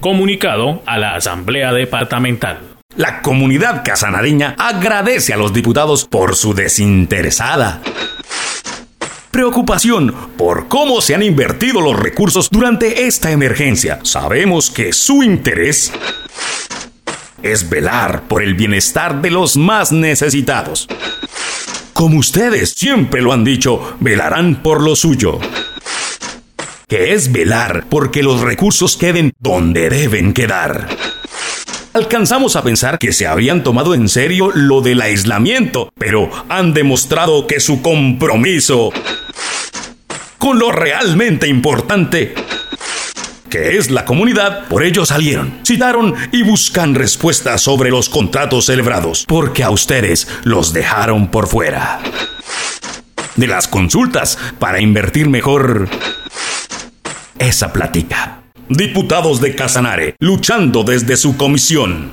Comunicado a la Asamblea Departamental. La comunidad casanareña agradece a los diputados por su desinteresada preocupación por cómo se han invertido los recursos durante esta emergencia. Sabemos que su interés es velar por el bienestar de los más necesitados. Como ustedes siempre lo han dicho, velarán por lo suyo. Que es velar porque los recursos queden donde deben quedar alcanzamos a pensar que se habían tomado en serio lo del aislamiento, pero han demostrado que su compromiso con lo realmente importante que es la comunidad, por ello salieron, citaron y buscan respuestas sobre los contratos celebrados, porque a ustedes los dejaron por fuera. De las consultas para invertir mejor esa plática. Diputados de Casanare, luchando desde su comisión.